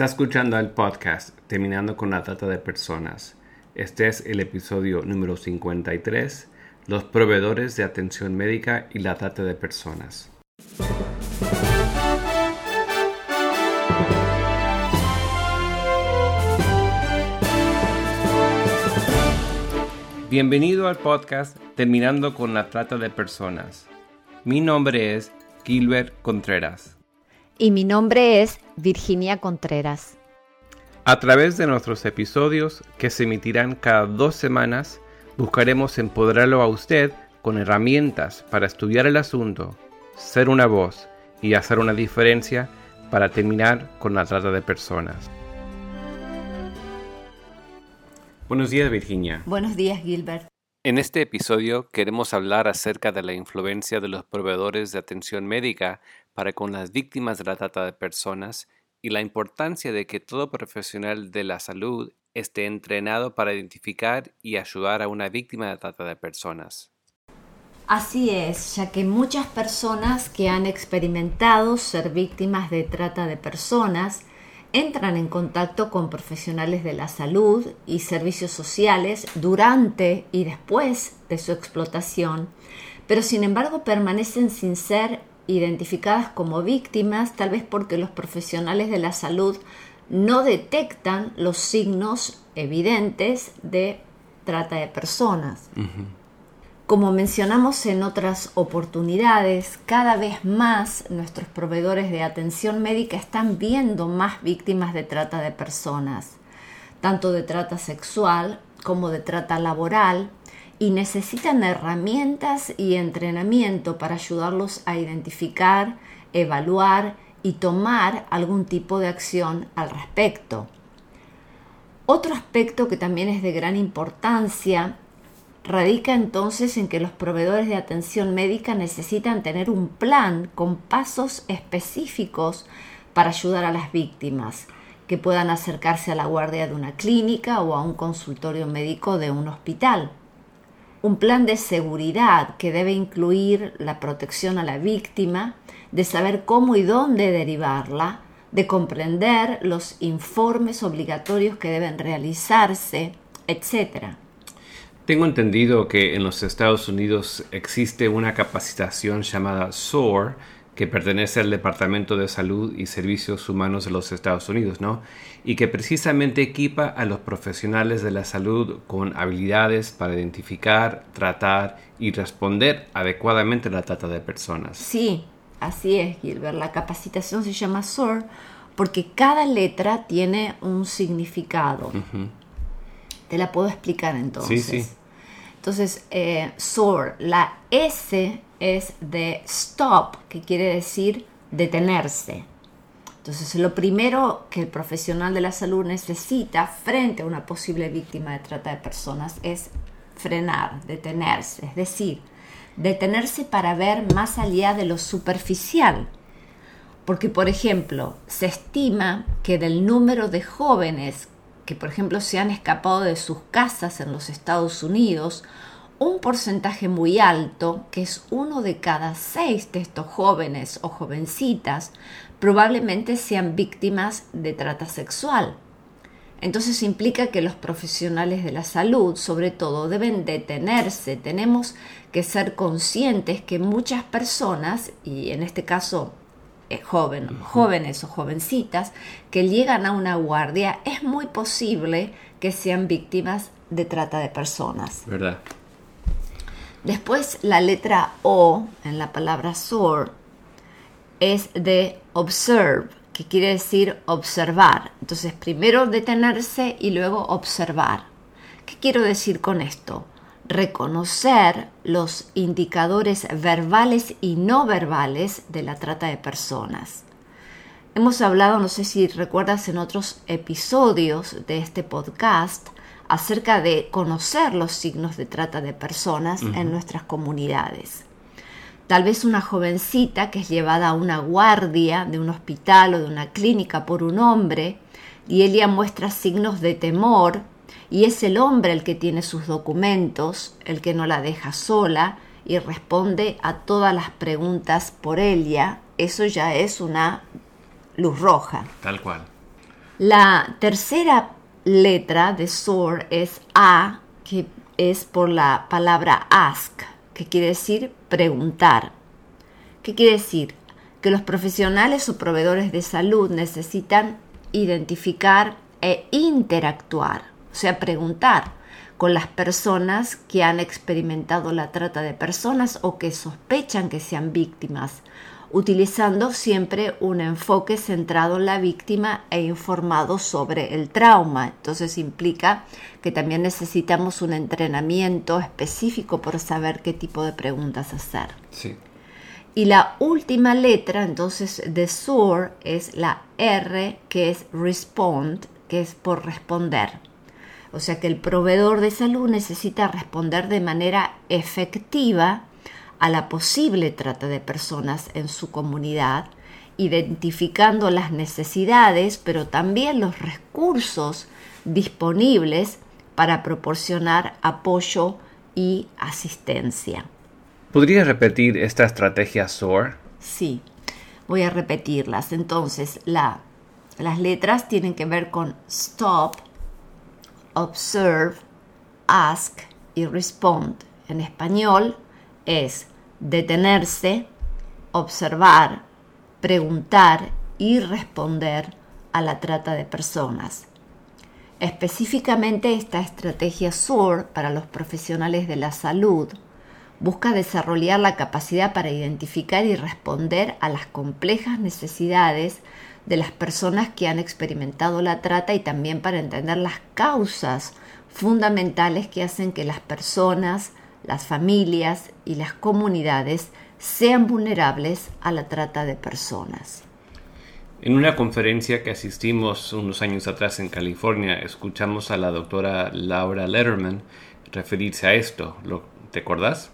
Está escuchando el podcast Terminando con la Trata de Personas. Este es el episodio número 53, los proveedores de atención médica y la trata de personas. Bienvenido al podcast Terminando con la Trata de Personas. Mi nombre es Gilbert Contreras. Y mi nombre es Virginia Contreras. A través de nuestros episodios, que se emitirán cada dos semanas, buscaremos empoderarlo a usted con herramientas para estudiar el asunto, ser una voz y hacer una diferencia para terminar con la trata de personas. Buenos días, Virginia. Buenos días, Gilbert. En este episodio queremos hablar acerca de la influencia de los proveedores de atención médica para con las víctimas de la trata de personas y la importancia de que todo profesional de la salud esté entrenado para identificar y ayudar a una víctima de trata de personas. Así es, ya que muchas personas que han experimentado ser víctimas de trata de personas entran en contacto con profesionales de la salud y servicios sociales durante y después de su explotación, pero sin embargo permanecen sin ser identificadas como víctimas, tal vez porque los profesionales de la salud no detectan los signos evidentes de trata de personas. Como mencionamos en otras oportunidades, cada vez más nuestros proveedores de atención médica están viendo más víctimas de trata de personas, tanto de trata sexual como de trata laboral, y necesitan herramientas y entrenamiento para ayudarlos a identificar, evaluar y tomar algún tipo de acción al respecto. Otro aspecto que también es de gran importancia radica entonces en que los proveedores de atención médica necesitan tener un plan con pasos específicos para ayudar a las víctimas, que puedan acercarse a la guardia de una clínica o a un consultorio médico de un hospital. Un plan de seguridad que debe incluir la protección a la víctima, de saber cómo y dónde derivarla, de comprender los informes obligatorios que deben realizarse, etc. Tengo entendido que en los Estados Unidos existe una capacitación llamada SOAR que pertenece al Departamento de Salud y Servicios Humanos de los Estados Unidos, ¿no? Y que precisamente equipa a los profesionales de la salud con habilidades para identificar, tratar y responder adecuadamente a la trata de personas. Sí, así es, Gilbert. La capacitación se llama SOAR porque cada letra tiene un significado. Te la puedo explicar entonces. Sí, sí. Entonces, eh, SOAR, la S es de stop, que quiere decir detenerse. Entonces, lo primero que el profesional de la salud necesita frente a una posible víctima de trata de personas es frenar, detenerse, es decir, detenerse para ver más allá de lo superficial. Porque, por ejemplo, se estima que del número de jóvenes que por ejemplo se han escapado de sus casas en los Estados Unidos, un porcentaje muy alto, que es uno de cada seis de estos jóvenes o jovencitas, probablemente sean víctimas de trata sexual. Entonces implica que los profesionales de la salud, sobre todo, deben detenerse. Tenemos que ser conscientes que muchas personas, y en este caso eh, jóvenes o jovencitas que llegan a una guardia, es muy posible que sean víctimas de trata de personas. ¿Verdad? Después la letra O en la palabra SOAR es de observe, que quiere decir observar. Entonces primero detenerse y luego observar. ¿Qué quiero decir con esto? Reconocer los indicadores verbales y no verbales de la trata de personas. Hemos hablado, no sé si recuerdas en otros episodios de este podcast, acerca de conocer los signos de trata de personas en nuestras comunidades. Tal vez una jovencita que es llevada a una guardia de un hospital o de una clínica por un hombre y ella muestra signos de temor y es el hombre el que tiene sus documentos, el que no la deja sola y responde a todas las preguntas por ella, eso ya es una luz roja. Tal cual. La tercera letra de SOAR es A, que es por la palabra ask, que quiere decir preguntar. ¿Qué quiere decir? Que los profesionales o proveedores de salud necesitan identificar e interactuar, o sea, preguntar con las personas que han experimentado la trata de personas o que sospechan que sean víctimas, utilizando siempre un enfoque centrado en la víctima e informado sobre el trauma. Entonces implica que también necesitamos un entrenamiento específico por saber qué tipo de preguntas hacer. Sí. Y la última letra entonces de SOAR es la R, que es respond, que es por responder. O sea que el proveedor de salud necesita responder de manera efectiva a la posible trata de personas en su comunidad, identificando las necesidades, pero también los recursos disponibles para proporcionar apoyo y asistencia. ¿Podría repetir esta estrategia SOAR? Sí, voy a repetirlas. Entonces, la, las letras tienen que ver con stop, observe, ask y respond. En español es detenerse, observar, preguntar y responder a la trata de personas. Específicamente esta estrategia SOAR para los profesionales de la salud busca desarrollar la capacidad para identificar y responder a las complejas necesidades de las personas que han experimentado la trata y también para entender las causas fundamentales que hacen que las personas las familias y las comunidades sean vulnerables a la trata de personas. En una conferencia que asistimos unos años atrás en California, escuchamos a la doctora Laura Letterman referirse a esto. ¿Lo, ¿Te acordás?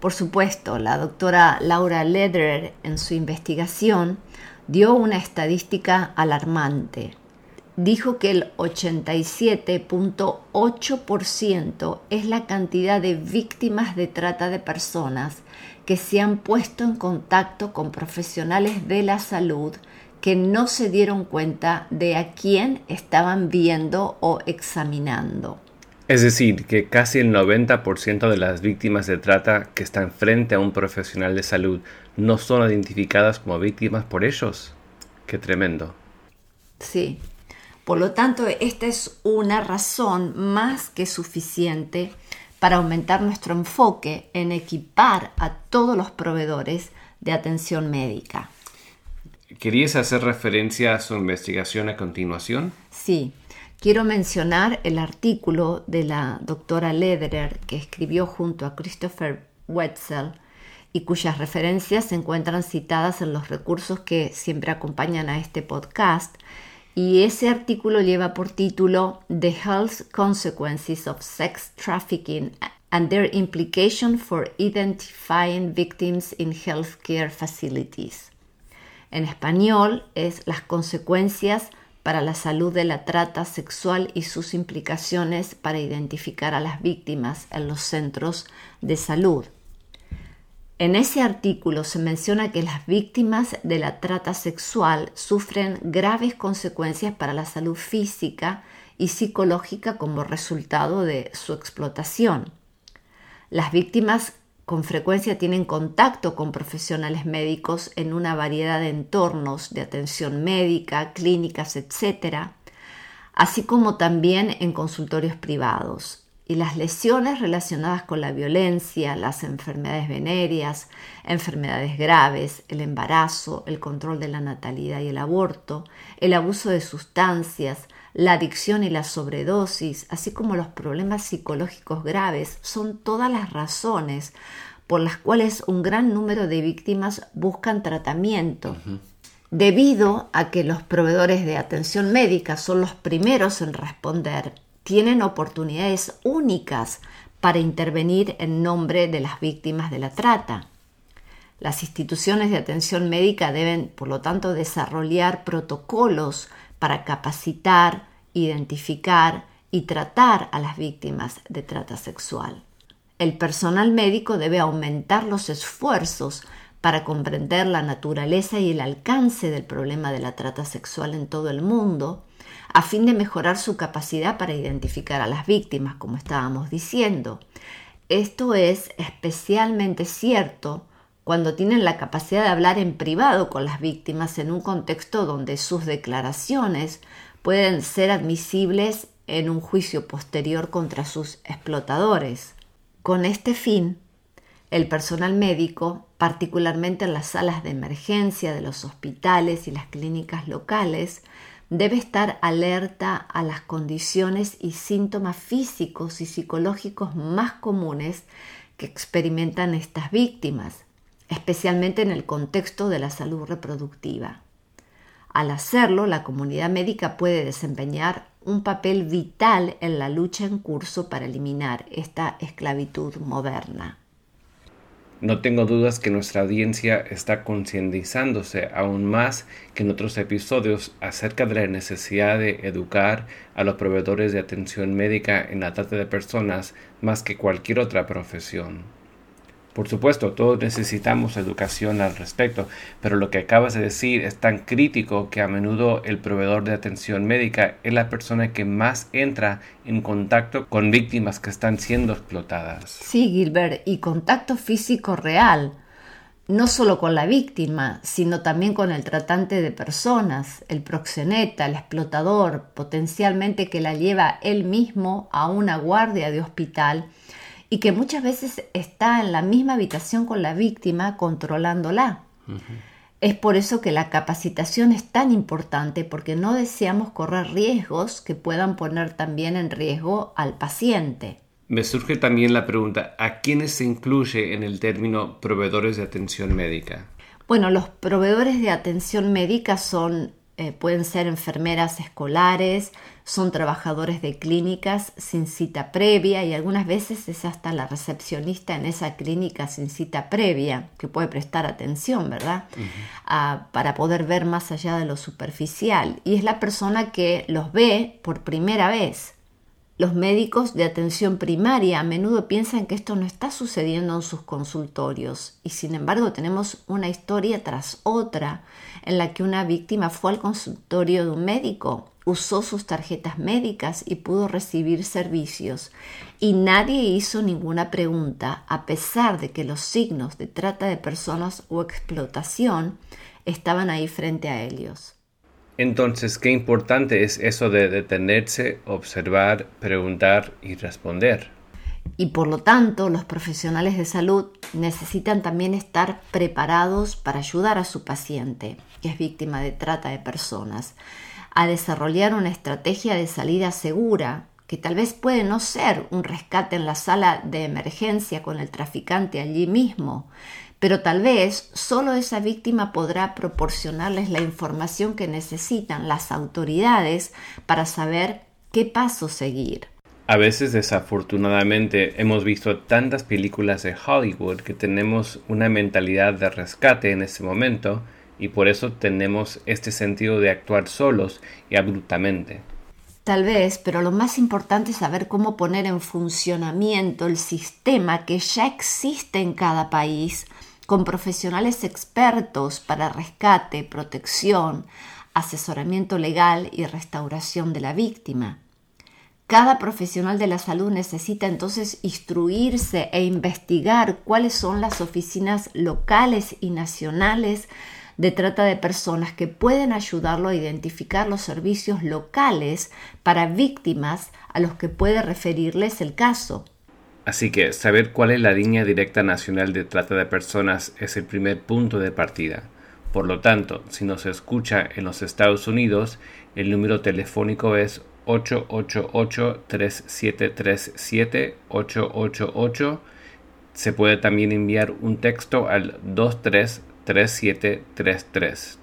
Por supuesto, la doctora Laura Lederer en su investigación dio una estadística alarmante dijo que el 87.8% es la cantidad de víctimas de trata de personas que se han puesto en contacto con profesionales de la salud que no se dieron cuenta de a quién estaban viendo o examinando. Es decir, que casi el 90% de las víctimas de trata que están frente a un profesional de salud no son identificadas como víctimas por ellos. Qué tremendo. Sí, por lo tanto, esta es una razón más que suficiente para aumentar nuestro enfoque en equipar a todos los proveedores de atención médica. ¿Querías hacer referencia a su investigación a continuación? Sí, quiero mencionar el artículo de la doctora Lederer que escribió junto a Christopher Wetzel y cuyas referencias se encuentran citadas en los recursos que siempre acompañan a este podcast y ese artículo lleva por título The Health Consequences of Sex Trafficking and Their Implication for Identifying Victims in Healthcare Facilities. En español es las consecuencias para la salud de la trata sexual y sus implicaciones para identificar a las víctimas en los centros de salud. En ese artículo se menciona que las víctimas de la trata sexual sufren graves consecuencias para la salud física y psicológica como resultado de su explotación. Las víctimas con frecuencia tienen contacto con profesionales médicos en una variedad de entornos de atención médica, clínicas, etc., así como también en consultorios privados y las lesiones relacionadas con la violencia, las enfermedades venéreas, enfermedades graves, el embarazo, el control de la natalidad y el aborto, el abuso de sustancias, la adicción y la sobredosis, así como los problemas psicológicos graves, son todas las razones por las cuales un gran número de víctimas buscan tratamiento. Debido a que los proveedores de atención médica son los primeros en responder tienen oportunidades únicas para intervenir en nombre de las víctimas de la trata. Las instituciones de atención médica deben, por lo tanto, desarrollar protocolos para capacitar, identificar y tratar a las víctimas de trata sexual. El personal médico debe aumentar los esfuerzos para comprender la naturaleza y el alcance del problema de la trata sexual en todo el mundo, a fin de mejorar su capacidad para identificar a las víctimas, como estábamos diciendo. Esto es especialmente cierto cuando tienen la capacidad de hablar en privado con las víctimas en un contexto donde sus declaraciones pueden ser admisibles en un juicio posterior contra sus explotadores. Con este fin, el personal médico, particularmente en las salas de emergencia de los hospitales y las clínicas locales, debe estar alerta a las condiciones y síntomas físicos y psicológicos más comunes que experimentan estas víctimas, especialmente en el contexto de la salud reproductiva. Al hacerlo, la comunidad médica puede desempeñar un papel vital en la lucha en curso para eliminar esta esclavitud moderna. No tengo dudas que nuestra audiencia está concientizándose aún más que en otros episodios acerca de la necesidad de educar a los proveedores de atención médica en la trata de personas más que cualquier otra profesión. Por supuesto, todos necesitamos educación al respecto, pero lo que acabas de decir es tan crítico que a menudo el proveedor de atención médica es la persona que más entra en contacto con víctimas que están siendo explotadas. Sí, Gilbert, y contacto físico real, no solo con la víctima, sino también con el tratante de personas, el proxeneta, el explotador, potencialmente que la lleva él mismo a una guardia de hospital y que muchas veces está en la misma habitación con la víctima controlándola. Es por eso que la capacitación es tan importante porque no deseamos correr riesgos que puedan poner también en riesgo al paciente. Me surge también la pregunta, ¿a quiénes se incluye en el término proveedores de atención médica? Bueno, los proveedores de atención médica son eh, pueden ser enfermeras escolares, son trabajadores de clínicas sin cita previa y algunas veces es hasta la recepcionista en esa clínica sin cita previa que puede prestar atención, ¿verdad? Ah, para poder ver más allá de lo superficial. Y es la persona que los ve por primera vez. Los médicos de atención primaria a menudo piensan que esto no está sucediendo en sus consultorios y sin embargo tenemos una historia tras otra en la que una víctima fue al consultorio de un médico, usó sus tarjetas médicas y pudo recibir servicios y nadie hizo ninguna pregunta a pesar de que los signos de trata de personas o explotación estaban ahí frente a ellos. Entonces, qué importante es eso de detenerse, observar, preguntar y responder. Y por lo tanto, los profesionales de salud necesitan también estar preparados para ayudar a su paciente, que es víctima de trata de personas, a desarrollar una estrategia de salida segura, que tal vez puede no ser un rescate en la sala de emergencia con el traficante allí mismo, pero tal vez solo esa víctima podrá proporcionarles la información que necesitan las autoridades para saber qué paso seguir. A veces desafortunadamente hemos visto tantas películas de Hollywood que tenemos una mentalidad de rescate en ese momento y por eso tenemos este sentido de actuar solos y abruptamente. Tal vez, pero lo más importante es saber cómo poner en funcionamiento el sistema que ya existe en cada país con profesionales expertos para rescate, protección, asesoramiento legal y restauración de la víctima. Cada profesional de la salud necesita entonces instruirse e investigar cuáles son las oficinas locales y nacionales de trata de personas que pueden ayudarlo a identificar los servicios locales para víctimas a los que puede referirles el caso. Así que saber cuál es la línea directa nacional de trata de personas es el primer punto de partida. Por lo tanto, si nos escucha en los Estados Unidos, el número telefónico es 888-3737-888. Se puede también enviar un texto al 233733.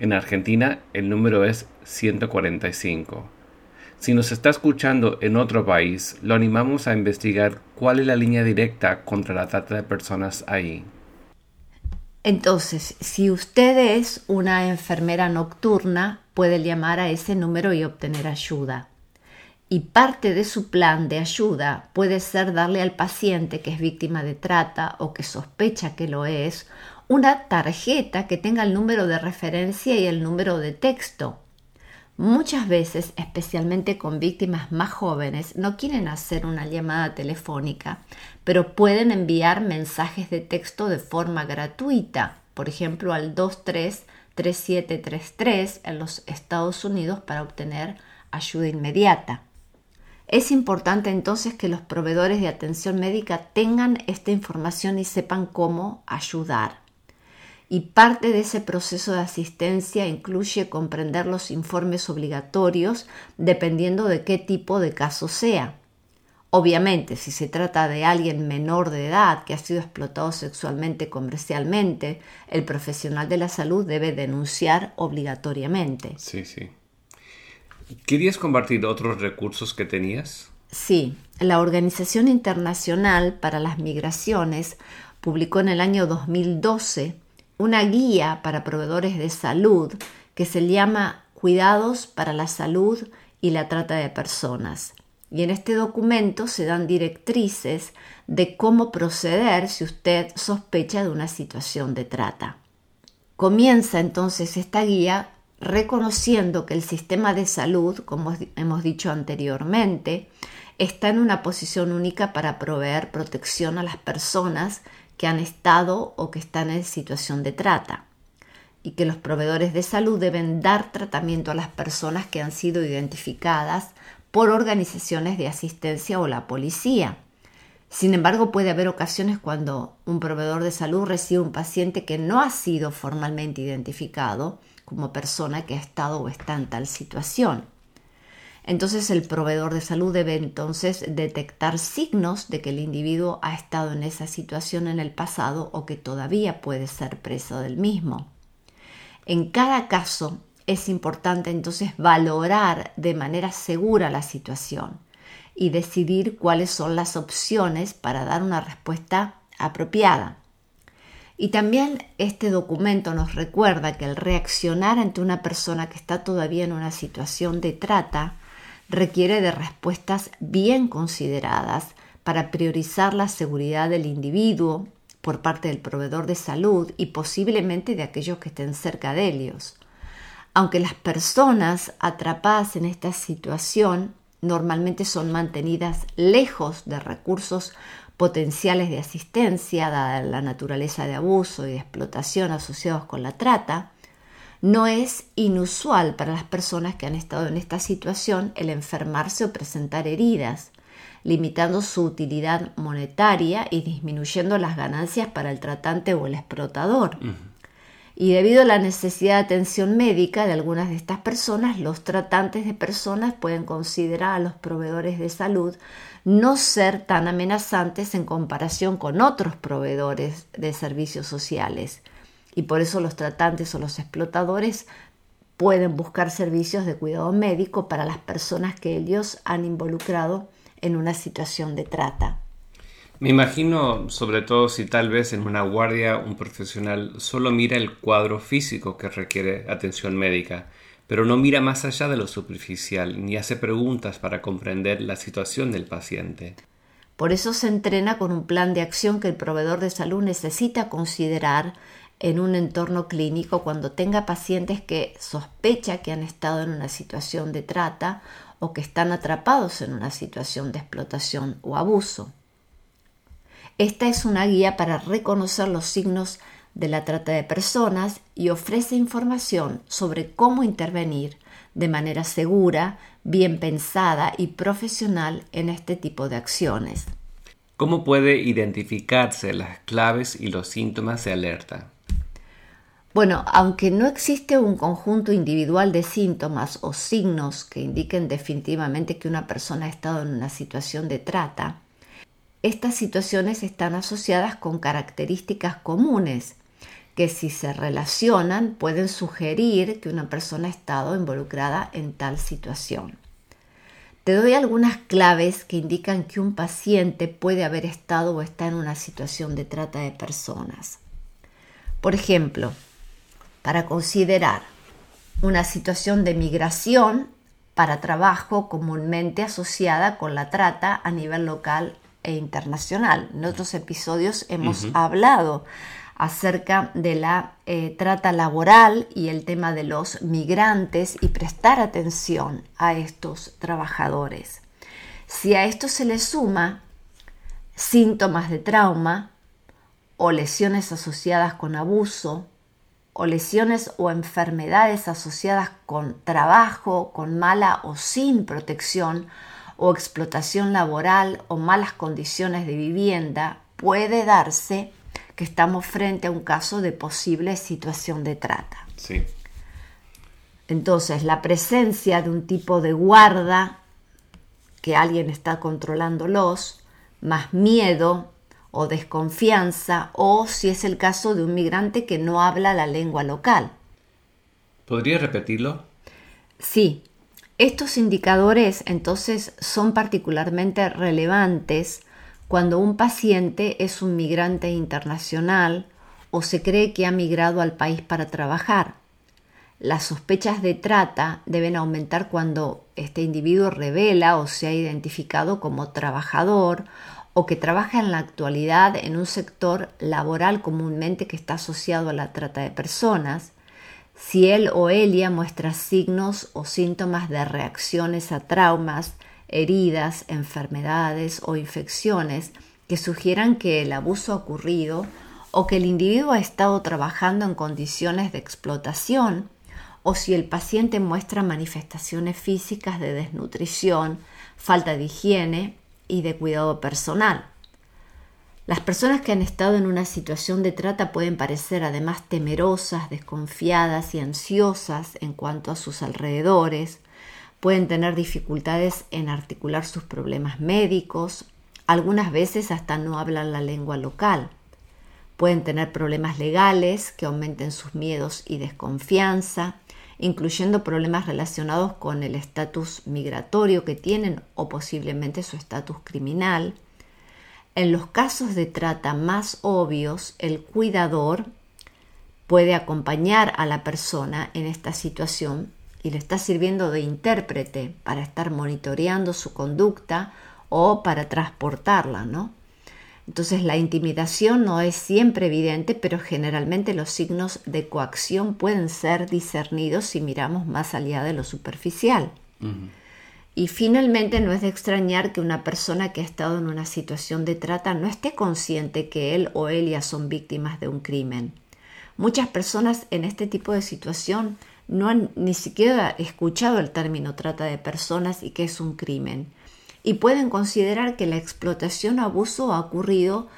En Argentina el número es 145. Si nos está escuchando en otro país, lo animamos a investigar cuál es la línea directa contra la trata de personas ahí. Entonces, si usted es una enfermera nocturna, puede llamar a ese número y obtener ayuda. Y parte de su plan de ayuda puede ser darle al paciente que es víctima de trata o que sospecha que lo es una tarjeta que tenga el número de referencia y el número de texto. Muchas veces, especialmente con víctimas más jóvenes, no quieren hacer una llamada telefónica, pero pueden enviar mensajes de texto de forma gratuita, por ejemplo al 233733 en los Estados Unidos para obtener ayuda inmediata. Es importante entonces que los proveedores de atención médica tengan esta información y sepan cómo ayudar y parte de ese proceso de asistencia incluye comprender los informes obligatorios dependiendo de qué tipo de caso sea. Obviamente, si se trata de alguien menor de edad que ha sido explotado sexualmente comercialmente, el profesional de la salud debe denunciar obligatoriamente. Sí, sí. ¿Querías compartir otros recursos que tenías? Sí, la Organización Internacional para las Migraciones publicó en el año 2012 una guía para proveedores de salud que se llama Cuidados para la Salud y la Trata de Personas. Y en este documento se dan directrices de cómo proceder si usted sospecha de una situación de trata. Comienza entonces esta guía reconociendo que el sistema de salud, como hemos dicho anteriormente, está en una posición única para proveer protección a las personas que han estado o que están en situación de trata y que los proveedores de salud deben dar tratamiento a las personas que han sido identificadas por organizaciones de asistencia o la policía. Sin embargo, puede haber ocasiones cuando un proveedor de salud recibe un paciente que no ha sido formalmente identificado como persona que ha estado o está en tal situación. Entonces el proveedor de salud debe entonces detectar signos de que el individuo ha estado en esa situación en el pasado o que todavía puede ser preso del mismo. En cada caso es importante entonces valorar de manera segura la situación y decidir cuáles son las opciones para dar una respuesta apropiada. Y también este documento nos recuerda que el reaccionar ante una persona que está todavía en una situación de trata requiere de respuestas bien consideradas para priorizar la seguridad del individuo por parte del proveedor de salud y posiblemente de aquellos que estén cerca de ellos. Aunque las personas atrapadas en esta situación normalmente son mantenidas lejos de recursos potenciales de asistencia, dada la naturaleza de abuso y explotación asociados con la trata, no es inusual para las personas que han estado en esta situación el enfermarse o presentar heridas, limitando su utilidad monetaria y disminuyendo las ganancias para el tratante o el explotador. Y debido a la necesidad de atención médica de algunas de estas personas, los tratantes de personas pueden considerar a los proveedores de salud no ser tan amenazantes en comparación con otros proveedores de servicios sociales y por eso los tratantes o los explotadores pueden buscar servicios de cuidado médico para las personas que ellos han involucrado en una situación de trata. Me imagino, sobre todo si tal vez en una guardia un profesional solo mira el cuadro físico que requiere atención médica, pero no mira más allá de lo superficial ni hace preguntas para comprender la situación del paciente. Por eso se entrena con un plan de acción que el proveedor de salud necesita considerar en un entorno clínico cuando tenga pacientes que sospecha que han estado en una situación de trata o que están atrapados en una situación de explotación o abuso. Esta es una guía para reconocer los signos de la trata de personas y ofrece información sobre cómo intervenir de manera segura, bien pensada y profesional en este tipo de acciones. ¿Cómo puede identificarse las claves y los síntomas de alerta? Bueno, aunque no existe un conjunto individual de síntomas o signos que indiquen definitivamente que una persona ha estado en una situación de trata, estas situaciones están asociadas con características comunes que si se relacionan pueden sugerir que una persona ha estado involucrada en tal situación. Te doy algunas claves que indican que un paciente puede haber estado o está en una situación de trata de personas. Por ejemplo, para considerar una situación de migración para trabajo comúnmente asociada con la trata a nivel local e internacional. En otros episodios hemos hablado acerca de la eh, trata laboral y el tema de los migrantes y prestar atención a estos trabajadores. Si a esto se le suma síntomas de trauma o lesiones asociadas con abuso o lesiones o enfermedades asociadas con trabajo, con mala o sin protección o explotación laboral o malas condiciones de vivienda, puede darse que estamos frente a un caso de posible situación de trata. Sí. Entonces, la presencia de un tipo de guarda que alguien está controlándolos, más miedo o desconfianza, o si es el caso de un migrante que no habla la lengua local. ¿Podría repetirlo? Sí, estos indicadores entonces son particularmente relevantes cuando un paciente es un migrante internacional o se cree que ha migrado al país para trabajar. Las sospechas de trata deben aumentar cuando este individuo revela o se ha identificado como trabajador o que trabaja en la actualidad en un sector laboral comúnmente que está asociado a la trata de personas, si él o ella muestra signos o síntomas de reacciones a traumas, heridas, enfermedades o infecciones que sugieran que el abuso ha ocurrido o que el individuo ha estado trabajando en condiciones de explotación o si el paciente muestra manifestaciones físicas de desnutrición, falta de higiene y de cuidado personal. Las personas que han estado en una situación de trata pueden parecer además temerosas, desconfiadas y ansiosas en cuanto a sus alrededores, pueden tener dificultades en articular sus problemas médicos, algunas veces hasta no hablan la lengua local. Pueden tener problemas legales que aumenten sus miedos y desconfianza, incluyendo problemas relacionados con el estatus migratorio que tienen o posiblemente su estatus criminal. En los casos de trata más obvios, el cuidador puede acompañar a la persona en esta situación y le está sirviendo de intérprete para estar monitoreando su conducta o para transportarla, ¿no? Entonces la intimidación no es siempre evidente, pero generalmente los signos de coacción pueden ser discernidos si miramos más allá de lo superficial. Y finalmente no es de extrañar que una persona que ha estado en una situación de trata no esté consciente que él o ella son víctimas de un crimen. Muchas personas en este tipo de situación no han ni siquiera escuchado el término trata de personas y que es un crimen. Y pueden considerar que la explotación o abuso ha ocurrido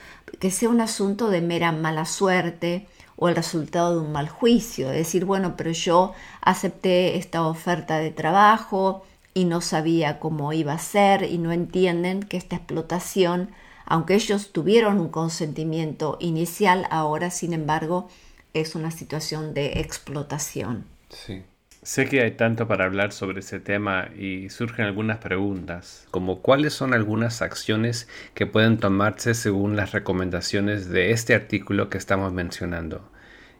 que sea un asunto de mera mala suerte o el resultado de un mal juicio. Es decir, bueno, pero yo acepté esta oferta de trabajo y no sabía cómo iba a ser y no entienden que esta explotación, aunque ellos tuvieron un consentimiento inicial, ahora sin embargo es una situación de explotación. Sí. Sé que hay tanto para hablar sobre ese tema y surgen algunas preguntas, como cuáles son algunas acciones que pueden tomarse según las recomendaciones de este artículo que estamos mencionando.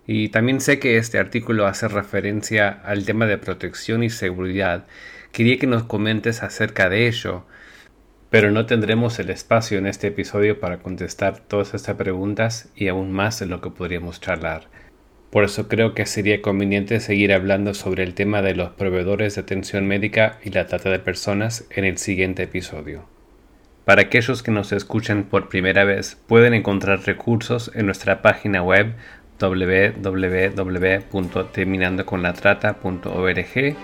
Y también sé que este artículo hace referencia al tema de protección y seguridad. Quería que nos comentes acerca de ello, pero no tendremos el espacio en este episodio para contestar todas estas preguntas y aún más de lo que podríamos charlar. Por eso creo que sería conveniente seguir hablando sobre el tema de los proveedores de atención médica y la trata de personas en el siguiente episodio. Para aquellos que nos escuchan por primera vez, pueden encontrar recursos en nuestra página web www.terminandoconlatrata.org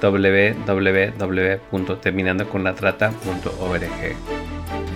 www.terminandoconlatrata.org